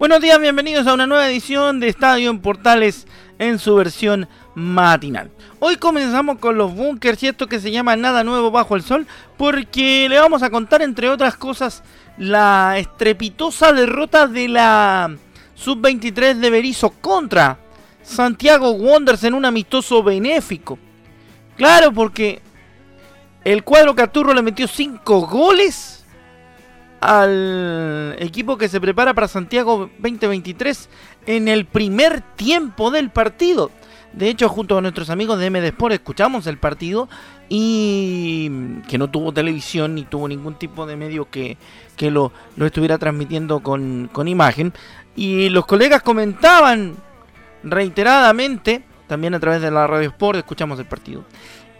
Buenos días, bienvenidos a una nueva edición de Estadio en Portales en su versión matinal. Hoy comenzamos con los bunkers y esto que se llama Nada Nuevo Bajo el Sol, porque le vamos a contar, entre otras cosas, la estrepitosa derrota de la Sub-23 de Berizo contra Santiago Wonders en un amistoso benéfico. Claro, porque el cuadro Caturro le metió 5 goles al equipo que se prepara para Santiago 2023 en el primer tiempo del partido. De hecho, junto a nuestros amigos de MD Sport escuchamos el partido y que no tuvo televisión ni tuvo ningún tipo de medio que, que lo, lo, estuviera transmitiendo con, con imagen. Y los colegas comentaban reiteradamente, también a través de la radio Sport, escuchamos el partido.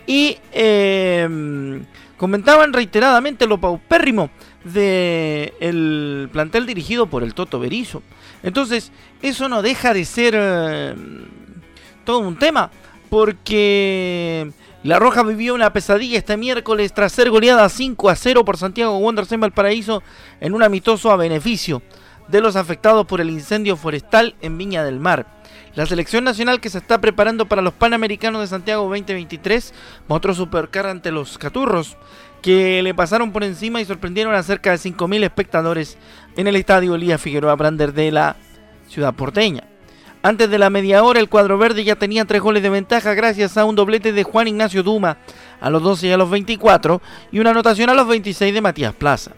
Y eh, comentaban reiteradamente lo paupérrimo del el plantel dirigido por el Toto Berizo. Entonces, eso no deja de ser eh, todo un tema, porque la Roja vivió una pesadilla este miércoles tras ser goleada 5 a 0 por Santiago Wanderers en Valparaíso en un amistoso a beneficio de los afectados por el incendio forestal en Viña del Mar. La selección nacional que se está preparando para los Panamericanos de Santiago 2023 mostró supercar ante los Caturros que le pasaron por encima y sorprendieron a cerca de 5.000 espectadores en el estadio Elías Figueroa Brander de la ciudad porteña. Antes de la media hora, el cuadro verde ya tenía tres goles de ventaja gracias a un doblete de Juan Ignacio Duma a los 12 y a los 24 y una anotación a los 26 de Matías Plaza.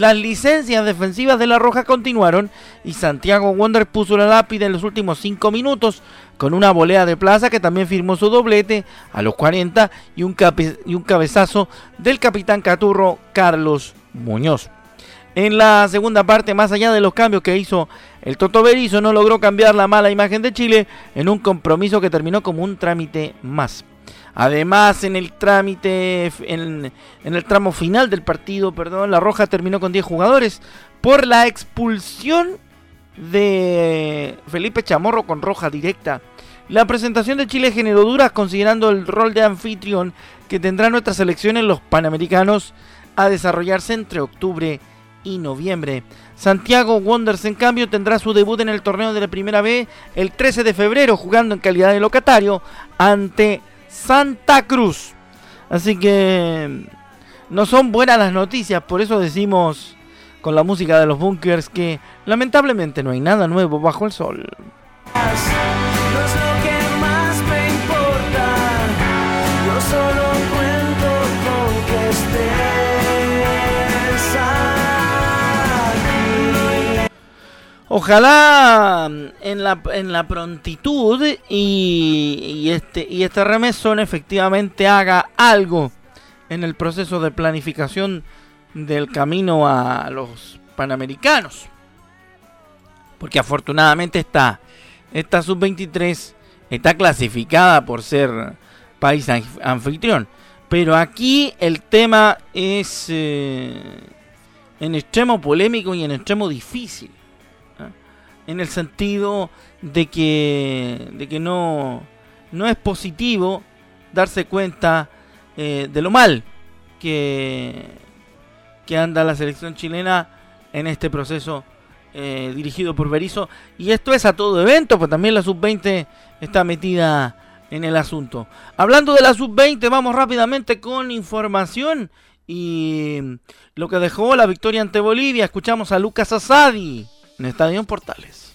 Las licencias defensivas de la Roja continuaron y Santiago Wonder puso la lápida en los últimos 5 minutos con una volea de plaza que también firmó su doblete a los 40 y un, y un cabezazo del capitán Caturro Carlos Muñoz. En la segunda parte, más allá de los cambios que hizo el Toto Berizo, no logró cambiar la mala imagen de Chile en un compromiso que terminó como un trámite más. Además, en el trámite, en, el tramo final del partido, perdón, la Roja terminó con 10 jugadores por la expulsión de Felipe Chamorro con roja directa. La presentación de Chile generó duras considerando el rol de anfitrión que tendrá nuestra selección en los Panamericanos a desarrollarse entre octubre y noviembre. Santiago Wonders, en cambio, tendrá su debut en el torneo de la Primera B el 13 de febrero, jugando en calidad de locatario ante Santa Cruz. Así que no son buenas las noticias, por eso decimos con la música de los bunkers que lamentablemente no hay nada nuevo bajo el sol. Ojalá mm, en la, en la prontitud y, este, y este remesón efectivamente haga algo en el proceso de planificación del camino a los panamericanos. Porque afortunadamente está esta sub-23 está clasificada por ser país anfitrión. Pero aquí el tema es eh, en extremo polémico y en extremo difícil en el sentido de que, de que no, no es positivo darse cuenta eh, de lo mal que, que anda la selección chilena en este proceso eh, dirigido por Berizzo. Y esto es a todo evento, pues también la sub-20 está metida en el asunto. Hablando de la sub-20, vamos rápidamente con información y lo que dejó la victoria ante Bolivia. Escuchamos a Lucas Asadi en Estadio Portales.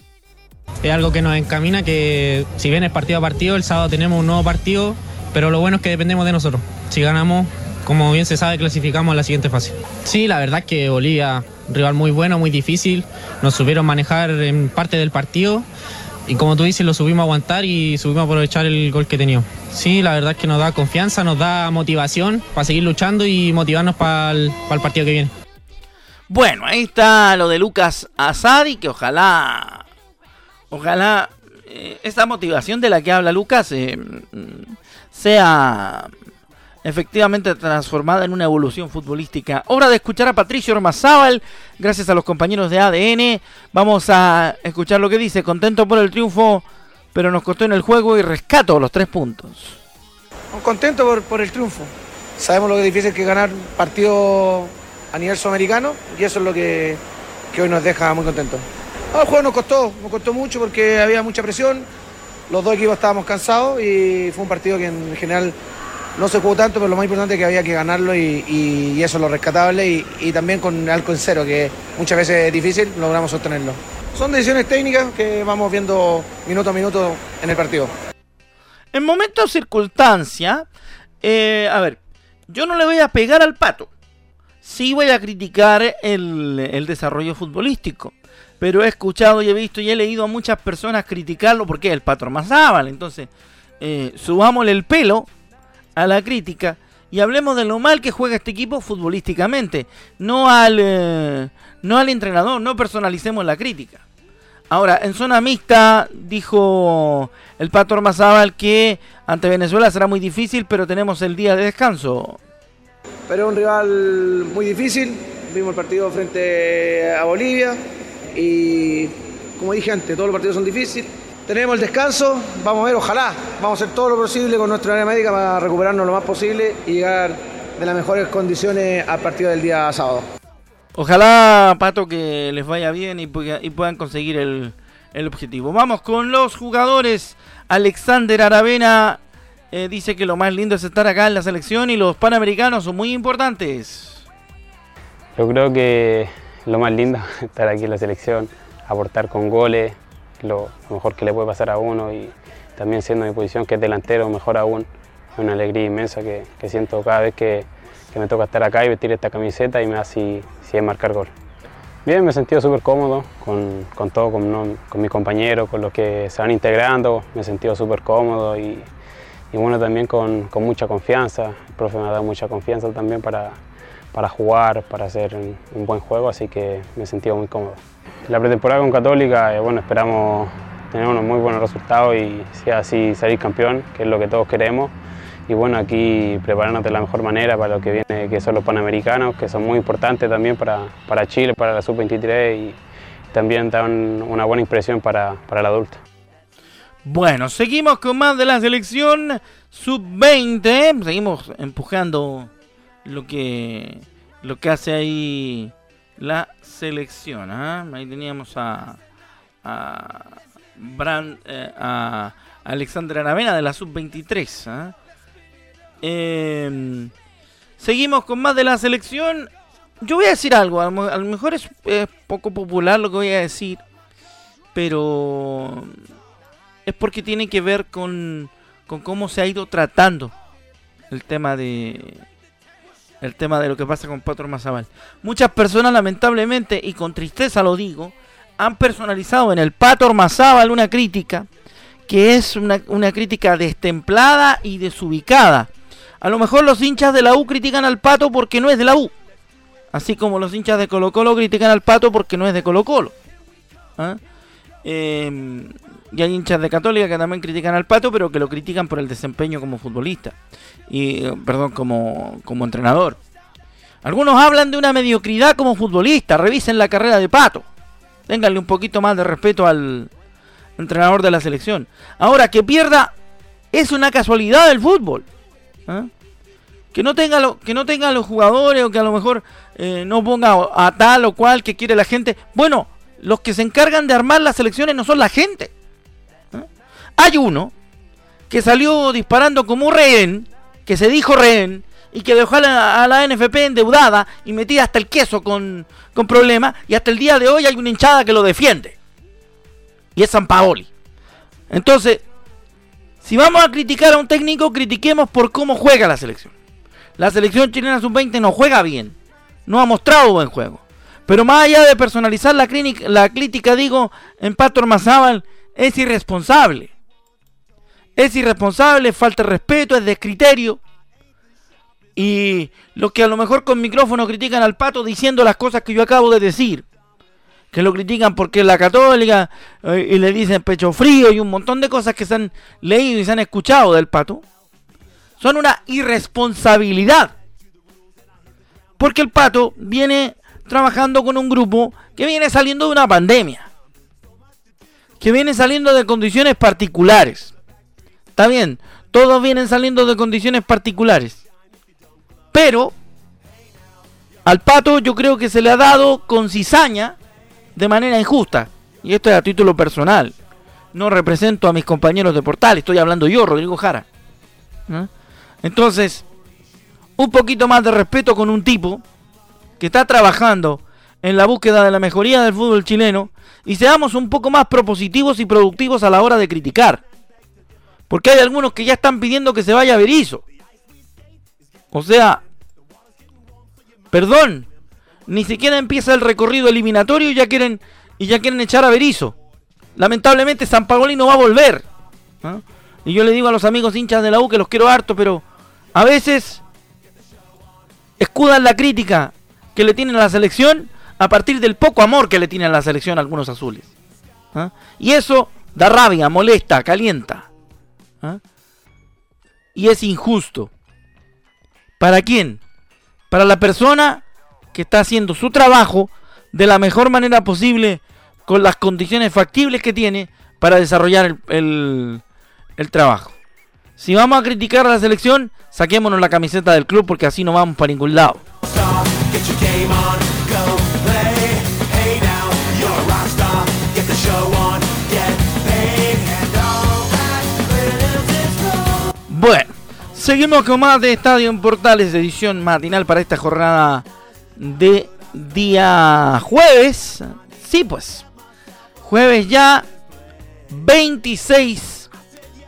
Es algo que nos encamina que si bien es partido a partido, el sábado tenemos un nuevo partido, pero lo bueno es que dependemos de nosotros. Si ganamos, como bien se sabe, clasificamos a la siguiente fase. Sí, la verdad es que Bolivia, rival muy bueno, muy difícil, nos supieron manejar en parte del partido y como tú dices, lo subimos a aguantar y subimos a aprovechar el gol que teníamos. Sí, la verdad que nos da confianza, nos da motivación para seguir luchando y motivarnos para el, partido que viene. Bueno, ahí está lo de Lucas Asadi, que ojalá, ojalá eh, esta motivación de la que habla Lucas eh, sea efectivamente transformada en una evolución futbolística. Hora de escuchar a Patricio Ormazábal, gracias a los compañeros de ADN. Vamos a escuchar lo que dice, contento por el triunfo, pero nos costó en el juego y rescato los tres puntos. Contento por, el triunfo. Sabemos lo que es difícil que ganar partido a nivel sudamericano y eso es lo que, que hoy nos deja muy contentos. el juego nos costó, nos costó mucho porque había mucha presión, los dos equipos estábamos cansados y fue un partido que en general no se jugó tanto, pero lo más importante es que había que ganarlo y, eso es lo rescatable y, también con algo en cero, que muchas veces es difícil, logramos sostenerlo. Son decisiones técnicas que vamos viendo minuto a minuto en el partido. En momentos circunstancia, eh, a ver, yo no le voy a pegar al pato. Sí voy a criticar el, desarrollo futbolístico. Pero he escuchado y he visto y he leído a muchas personas criticarlo porque es el patrón más Entonces, eh, subámosle el pelo a la crítica y hablemos de lo mal que juega este equipo futbolísticamente, no al, eh, no al entrenador, no personalicemos la crítica. Ahora, en zona mixta dijo el Pato Armazábal que ante Venezuela será muy difícil, pero tenemos el día de descanso. Pero es un rival muy difícil, vimos el partido frente a Bolivia y como dije antes, todos los partidos son difíciles tenemos el descanso, vamos a ver, ojalá, vamos a hacer todo lo posible con nuestra área médica para recuperarnos lo más posible y llegar de las mejores condiciones a partir del día sábado. Ojalá, Pato, que les vaya bien y, puedan conseguir el, objetivo. Vamos con los jugadores. Alexander Aravena eh, dice que lo más lindo es estar acá en la selección y los panamericanos son muy importantes. Yo creo que lo más lindo es estar aquí en la selección, aportar con goles, lo mejor que le puede pasar a uno y también siendo mi posición que es delantero, mejor aún. Es una alegría inmensa que, siento cada vez que, me toca estar acá y vestir esta camiseta y me hace si, marcar gol. Bien, me he sentido súper cómodo con, con todo, con, con, mis compañeros, con los que se van integrando, me he sentido súper cómodo y, y, bueno, también con, con, mucha confianza. El profe me ha dado mucha confianza también para, para jugar, para hacer un buen juego, así que me he sentido muy cómodo. La pretemporada con Católica, eh, bueno, esperamos tener unos muy buenos resultados y si así salir campeón, que es lo que todos queremos. Y bueno, aquí prepararnos de la mejor manera para lo que viene, que son los Panamericanos, que son muy importantes también para, para Chile, para la Sub-23 y también dan una buena impresión para, para el adulto. Bueno, seguimos con más de la selección Sub-20, seguimos empujando lo que, lo que hace ahí la selección. ¿ah? Ahí teníamos a, a, Brand, eh, a Alexandra Aravena de la sub-23. ¿ah? Em, seguimos con más de la selección. Yo voy a decir algo, a lo, mejor es, poco popular lo que voy a decir, pero es porque tiene que ver con, con cómo se ha ido tratando el tema de, el tema de lo que pasa con Patro Mazabal. Muchas personas, lamentablemente, y con tristeza lo digo, han personalizado en el Pato Ormazábal una crítica que es una, una, crítica destemplada y desubicada. A lo mejor los hinchas de la U critican al Pato porque no es de la U. Así como los hinchas de Colo Colo critican al Pato porque no es de Colo Colo. ¿Ah? Em, y hay hinchas de Católica que también critican al Pato, pero que lo critican por el desempeño como futbolista. Y, eh, perdón, como, como entrenador. Algunos hablan de una mediocridad como futbolista. Revisen la carrera de Pato. Ténganle un poquito más de respeto al entrenador de la selección. Ahora, que pierda es una casualidad del fútbol. ¿ah? Que no tenga lo, que no tenga los jugadores o que a lo mejor eh, no ponga a tal o cual que quiere la gente. Bueno, los que se encargan de armar las selecciones no son la gente. Hay uno que salió disparando como rehén, que se dijo rehén, y que dejó a la, NFP endeudada y metida hasta el queso con, con problemas y hasta el día de hoy hay una hinchada que lo defiende. Y es San Paoli. Entonces, si vamos a criticar a un técnico, critiquemos por cómo juega la selección. La selección chilena sub-20 no juega bien. No ha mostrado buen juego. Pero más allá de personalizar la, clínica, la crítica, digo, en Pato Armazábal es irresponsable. Es irresponsable, falta de respeto, es descriterio. Y los que a lo mejor con micrófono critican al Pato diciendo las cosas que yo acabo de decir. Que lo critican porque es la católica eh, y le dicen pecho frío y un montón de cosas que se han leído y se han escuchado del Pato. Son una irresponsabilidad. Porque el Pato viene trabajando con un grupo que viene saliendo de una pandemia. Que viene saliendo de condiciones particulares. Está bien, todos vienen saliendo de condiciones particulares. Pero al pato yo creo que se le ha dado con cizaña de manera injusta. Y esto es a título personal. No represento a mis compañeros de portal, estoy hablando yo, Rodrigo Jara. Entonces, un poquito más de respeto con un tipo que está trabajando en la búsqueda de la mejoría del fútbol chileno y seamos un poco más propositivos y productivos a la hora de criticar. Porque hay algunos que ya están pidiendo que se vaya a Berizzo. O sea, perdón, ni siquiera empieza el recorrido eliminatorio y ya quieren y ya quieren echar a Berizzo. Lamentablemente San Paoli no va a volver. Y yo le digo a los amigos hinchas de la U que los quiero harto, pero a veces escudan la crítica que le tienen a la selección a partir del poco amor que le tienen a la selección algunos azules. ¿ah? Y eso da rabia, molesta, calienta. ¿ah? Y es injusto. ¿Para quién? Para la persona que está haciendo su trabajo de la mejor manera posible, con las condiciones factibles que tiene para desarrollar el, el trabajo. Si vamos a criticar a la selección, saquémonos la camiseta del club porque así no vamos para ningún lado. Bueno, seguimos con más de Estadio en Portales, edición matinal para esta jornada de día jueves. Sí, pues, jueves ya 26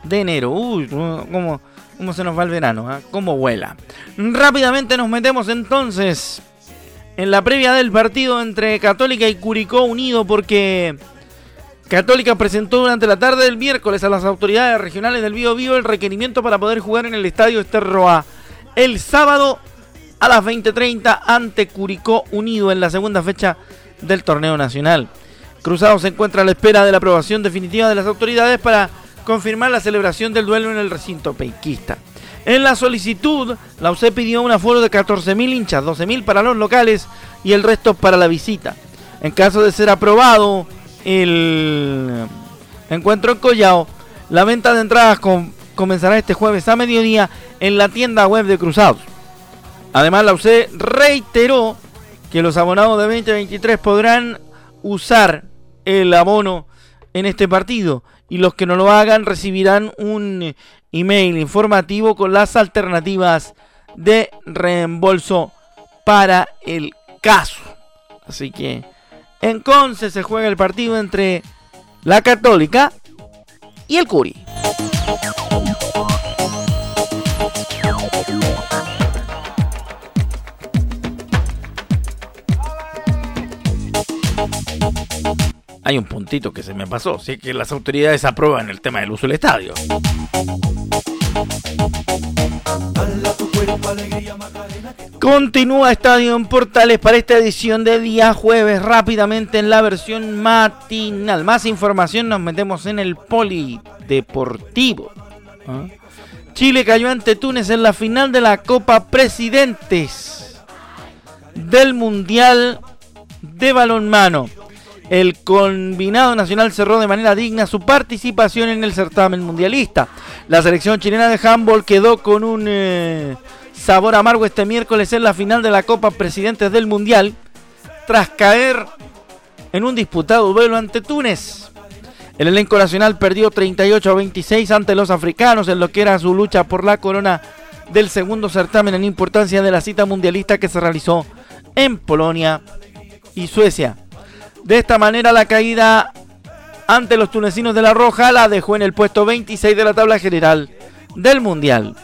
de enero. Uy, cómo, cómo se nos va el verano, ¿eh? cómo vuela. Rápidamente nos metemos entonces en la previa del partido entre Católica y Curicó Unido porque Católica presentó durante la tarde del miércoles a las autoridades regionales del Bío Bío el requerimiento para poder jugar en el estadio Esterroa el sábado a las 20:30 ante Curicó Unido en la segunda fecha del torneo nacional. Cruzado se encuentra a la espera de la aprobación definitiva de las autoridades para confirmar la celebración del duelo en el recinto peiquista. En la solicitud, la UC pidió un aforo de 14.000 hinchas, 12.000 para los locales y el resto para la visita. En caso de ser aprobado el encuentro en Collao. La venta de entradas comenzará este jueves a mediodía en la tienda web de Cruzados. Además, la UC reiteró que los abonados de 2023 podrán usar el abono en este partido y los que no lo hagan recibirán un email informativo con las alternativas de reembolso para el caso. Así que en Conce se juega el partido entre la Católica y el Curi. Hay un puntito que se me pasó, si que las autoridades aprueban el tema del uso del estadio. Continúa Estadio en Portales para esta edición de día jueves, rápidamente en la versión matinal. Más información nos metemos en el polideportivo. ¿Ah? Chile cayó ante Túnez en la final de la Copa Presidentes del Mundial de Balonmano. El combinado nacional cerró de manera digna su participación en el certamen mundialista. La selección chilena de handball quedó con un eh, sabor amargo este miércoles en la final de la Copa Presidentes del Mundial, tras caer en un disputado duelo ante Túnez. El elenco nacional perdió 38 a 26 ante los africanos en lo que era su lucha por la corona del segundo certamen en importancia de la cita mundialista que se realizó en Polonia y Suecia. De esta manera la caída ante los tunecinos de la Roja la dejó en el puesto 26 de la tabla general del Mundial,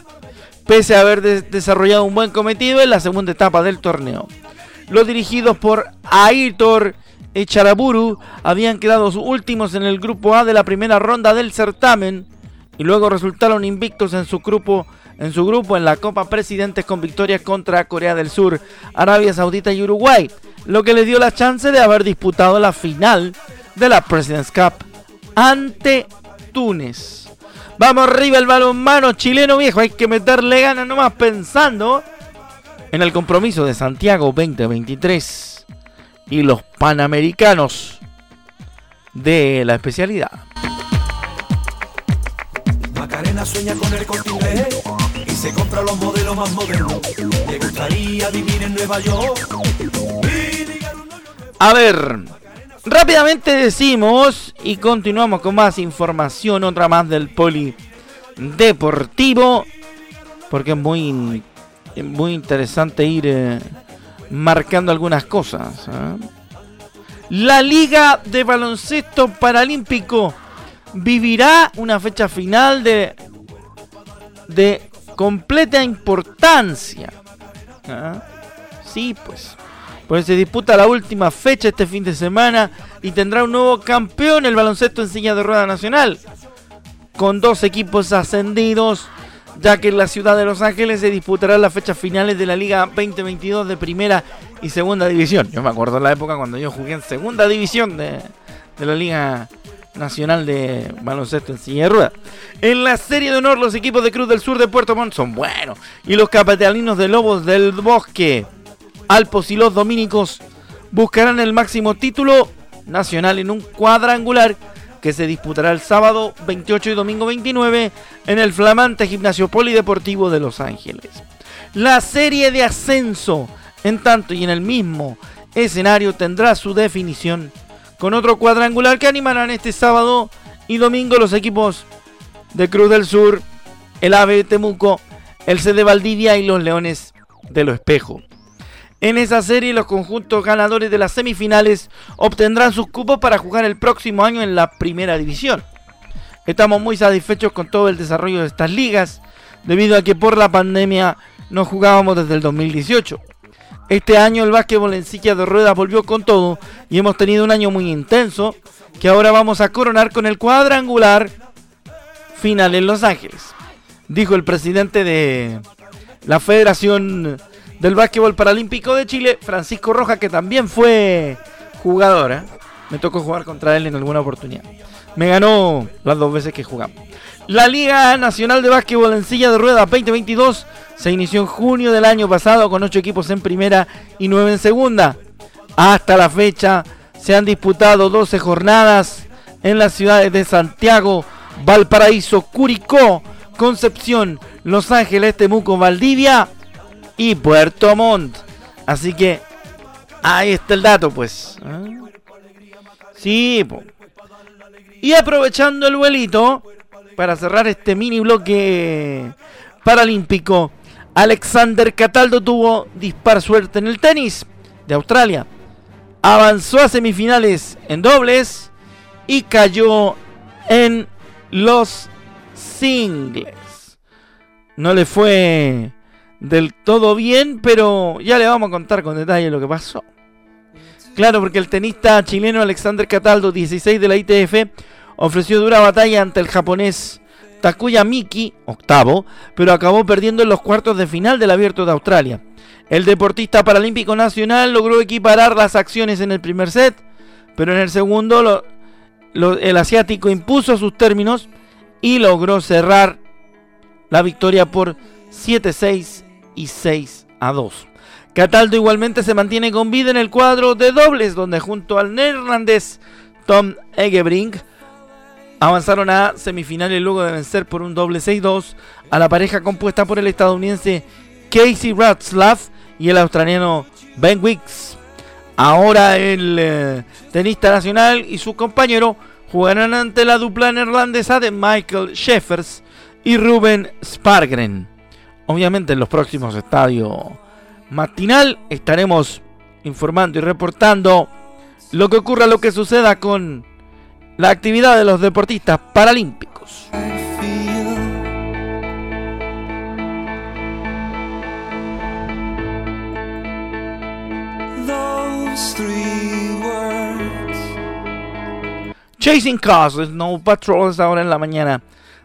pese a haber desarrollado un buen cometido en la segunda etapa del torneo. Los dirigidos por Aitor Echaraburu habían quedado últimos en el grupo A de la primera ronda del certamen y luego resultaron invictos en su grupo en su grupo en la Copa Presidentes con victorias contra Corea del Sur, Arabia Saudita y Uruguay, lo que le dio la chance de haber disputado la final de la Presidents Cup ante Túnez. Vamos arriba el balonmano chileno viejo, hay que meterle ganas nomás pensando en el compromiso de Santiago 2023 y los Panamericanos de la especialidad. Macarena sueña con el y se compra los modelos más modernos. Le gustaría vivir en Nueva York. A ver, rápidamente decimos y continuamos con más información, otra más del poli deportivo, porque es muy, muy interesante ir eh, marcando algunas cosas. ¿eh? La Liga de Baloncesto Paralímpico vivirá una fecha final de, de completa importancia. ¿Ah? Sí, pues. Pues se disputa la última fecha este fin de semana y tendrá un nuevo campeón el baloncesto en silla de rueda nacional. Con dos equipos ascendidos, ya que en la ciudad de Los Ángeles se disputarán las fechas finales de la Liga 2022 de primera y segunda división. Yo me acuerdo la época cuando yo jugué en segunda división de, de la Liga Nacional de Baloncesto en silla de ruedas. En la serie de honor, los equipos de Cruz del Sur de Puerto Montt son buenos. Y los capitalinos de Lobos del Bosque, Alpos y los Dominicos buscarán el máximo título nacional en un cuadrangular que se disputará el sábado 28 y domingo 29 en el flamante gimnasio polideportivo de Los Ángeles. La serie de ascenso, en tanto y en el mismo escenario, tendrá su definición con otro cuadrangular que animarán este sábado y domingo los equipos de Cruz del Sur, el AVE Temuco, el C de Valdivia y los Leones de Lo Espejo. En esa serie los conjuntos ganadores de las semifinales obtendrán sus cupos para jugar el próximo año en la primera división. Estamos muy satisfechos con todo el desarrollo de estas ligas, debido a que por la pandemia no jugábamos desde el 2018. Este año el básquetbol en silla de ruedas volvió con todo y hemos tenido un año muy intenso que ahora vamos a coronar con el cuadrangular final en Los Ángeles. Dijo el presidente de la Federación del Básquetbol Paralímpico de Chile, Francisco Roja, que también fue jugador. ¿eh? Me tocó jugar contra él en alguna oportunidad. Me ganó las dos veces que jugamos. La Liga Nacional de Básquetbol en Silla de Ruedas 2022 se inició en junio del año pasado con 8 equipos en primera y 9 en segunda. Hasta la fecha se han disputado 12 jornadas en las ciudades de Santiago, Valparaíso, Curicó, Concepción, Los Ángeles, Temuco, Valdivia y Puerto Montt. Así que ahí está el dato, pues. ¿eh? Sí, y aprovechando el vuelito, para cerrar este mini bloque paralímpico, Alexander Cataldo tuvo dispar suerte en el tenis de Australia. Avanzó a semifinales en dobles y cayó en los singles. No le fue del todo bien, pero ya le vamos a contar con detalle lo que pasó. Claro, porque el tenista chileno Alexander Cataldo, 16 de la ITF, ofreció dura batalla ante el japonés Takuya Miki, octavo, pero acabó perdiendo en los cuartos de final del Abierto de Australia. El deportista paralímpico nacional logró equiparar las acciones en el primer set, pero en el segundo el asiático impuso sus términos y logró cerrar la victoria por 7-6 y 6 2. Cataldo igualmente se mantiene con vida en el cuadro de dobles, donde junto al neerlandés Tom Egebrink avanzaron a semifinales luego de vencer por un doble 6-2 a la pareja compuesta por el estadounidense Casey Ratzlaff y el australiano Ben Wicks. Ahora el eh, tenista nacional y su compañero jugarán ante la dupla neerlandesa de Michael Sheffers y Ruben Spargren. Obviamente en los próximos estadios matinal estaremos informando y reportando lo que ocurra, lo que suceda con la actividad de los deportistas paralímpicos. Chasing Cars, Snow Patrol ahora en la mañana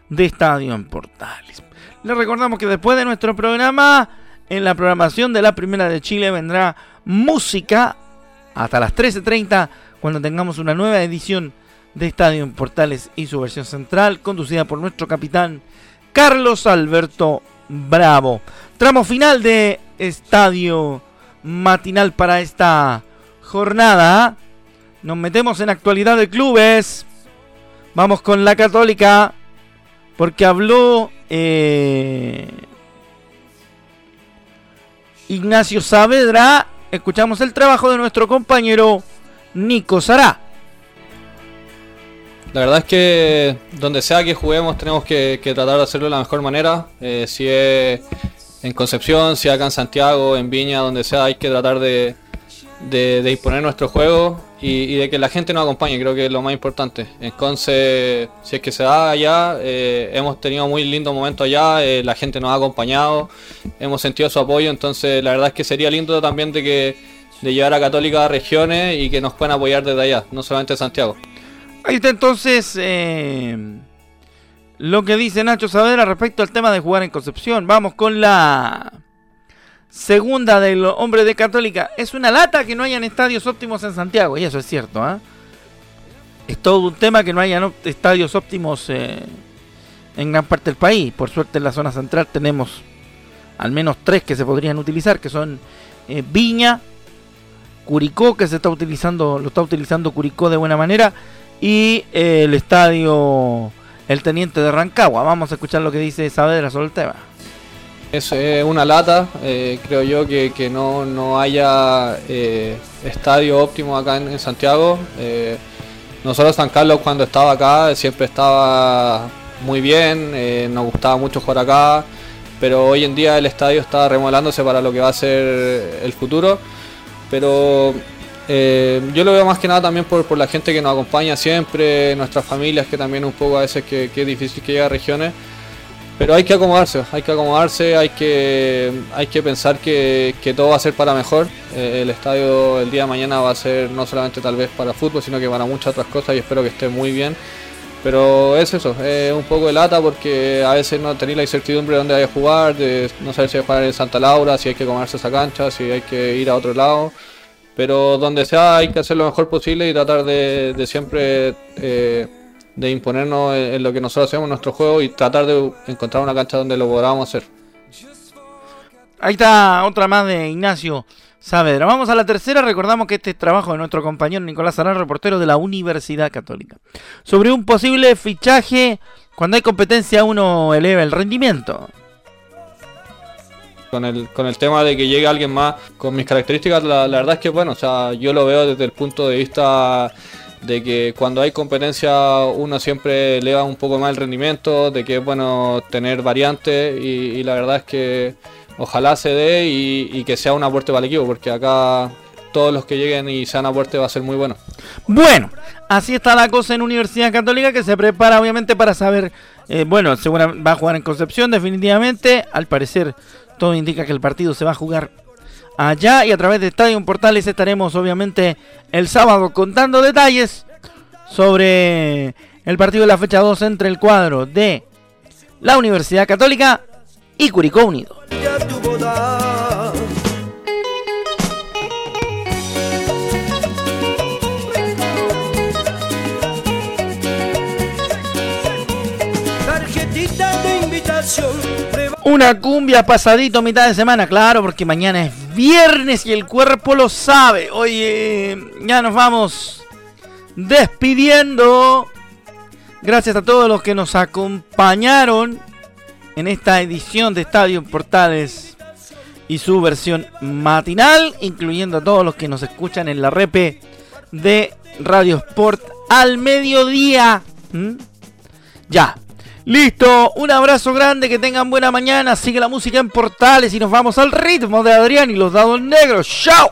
de Estadio en Portales. Les recordamos que después de nuestro programa, en la programación de la Primera de Chile vendrá música hasta las 13.30 cuando tengamos una nueva edición de Estadio en Portales y su versión central, conducida por nuestro capitán Carlos Alberto Bravo. Tramo final de Estadio Matinal para esta jornada. Nos metemos en actualidad de clubes. Vamos con la Católica. Porque habló eh, Ignacio Saavedra. Escuchamos el trabajo de nuestro compañero Nico Sará. La verdad es que donde sea que juguemos tenemos que, tratar de hacerlo de la mejor manera. Eh, si es en Concepción, si acá en Santiago, en Viña, donde sea, hay que tratar de, de, imponer nuestro juego y, de que la gente nos acompañe, creo que es lo más importante. Entonces, si es que se da allá, eh, hemos tenido muy lindo momento allá, eh, la gente nos ha acompañado, hemos sentido su apoyo, entonces la verdad es que sería lindo también de que de llevar a Católica a regiones y que nos puedan apoyar desde allá, no solamente Santiago. Ahí está entonces eh, lo que dice Nacho Saavedra respecto al tema de jugar en Concepción. Vamos con la segunda del hombre de Católica. Es una lata que no hayan estadios óptimos en Santiago, y eso es cierto. ¿ah? Es todo un tema que no hayan estadios óptimos eh, en gran parte del país. Por suerte en la zona central tenemos al menos tres que se podrían utilizar, que son eh, Viña, Curicó, que se está utilizando, lo está utilizando Curicó de buena manera, y eh, el estadio El Teniente de Rancagua. Vamos a escuchar lo que dice Saavedra sobre el tema. Es una lata, eh, creo yo que, no, haya eh, estadio óptimo acá en, Santiago. Eh, nosotros San Carlos cuando estaba acá siempre estaba muy bien, nos gustaba mucho jugar acá, pero hoy en día el estadio está remodelándose para lo que va a ser el futuro. Pero yo lo veo más que nada también por, la gente que nos acompaña siempre, nuestras familias que también un poco a veces que, que es difícil que llegue a regiones. Pero hay que acomodarse, hay que acomodarse, hay que, hay que pensar que, todo va a ser para mejor. Eh, el estadio el día de mañana va a ser no solamente tal vez para fútbol, sino que para muchas otras cosas y espero que esté muy bien. Pero es eso, es un poco de lata porque a veces no tenéis la incertidumbre de dónde hay a jugar, de no saber si hay que jugar en Santa Laura, si hay que comerse esa cancha, si hay que ir a otro lado. Pero donde sea hay que hacer lo mejor posible y tratar de, siempre... Eh, de imponernos en, lo que nosotros hacemos en nuestro juego y tratar de encontrar una cancha donde lo podamos hacer. Ahí está otra más de Ignacio Saavedra. Vamos a la tercera. Recordamos que este es trabajo de nuestro compañero Nicolás Arán, reportero de la Universidad Católica. Sobre un posible fichaje, cuando hay competencia uno eleva el rendimiento. Con el, con el tema de que llegue alguien más con mis características, la, la verdad es que bueno, o sea, yo lo veo desde el punto de vista de que cuando hay competencia uno siempre eleva un poco más el rendimiento, de que es bueno tener variantes y, la verdad es que ojalá se dé y, que sea un aporte para el equipo, porque acá todos los que lleguen y sean aporte va a ser muy bueno. Bueno, así está la cosa en Universidad Católica que se prepara obviamente para saber, eh, bueno, seguramente va a jugar en Concepción definitivamente, al parecer todo indica que el partido se va a jugar allá y a través de Estadio Portales estaremos obviamente el sábado contando detalles sobre el partido de la fecha 2 entre el cuadro de la Universidad Católica y Curicó Unido. Una cumbia pasadito mitad de semana, claro, porque mañana es viernes y el cuerpo lo sabe. Oye, ya nos vamos despidiendo. Gracias a todos los que nos acompañaron en esta edición de Estadio Portales y su versión matinal, incluyendo a todos los que nos escuchan en la repe de Radio Sport al mediodía. ¿Mm? Ya, Listo, un abrazo grande, que tengan buena mañana, sigue la música en portales y nos vamos al ritmo de Adrián y los dados negros. ¡Chao!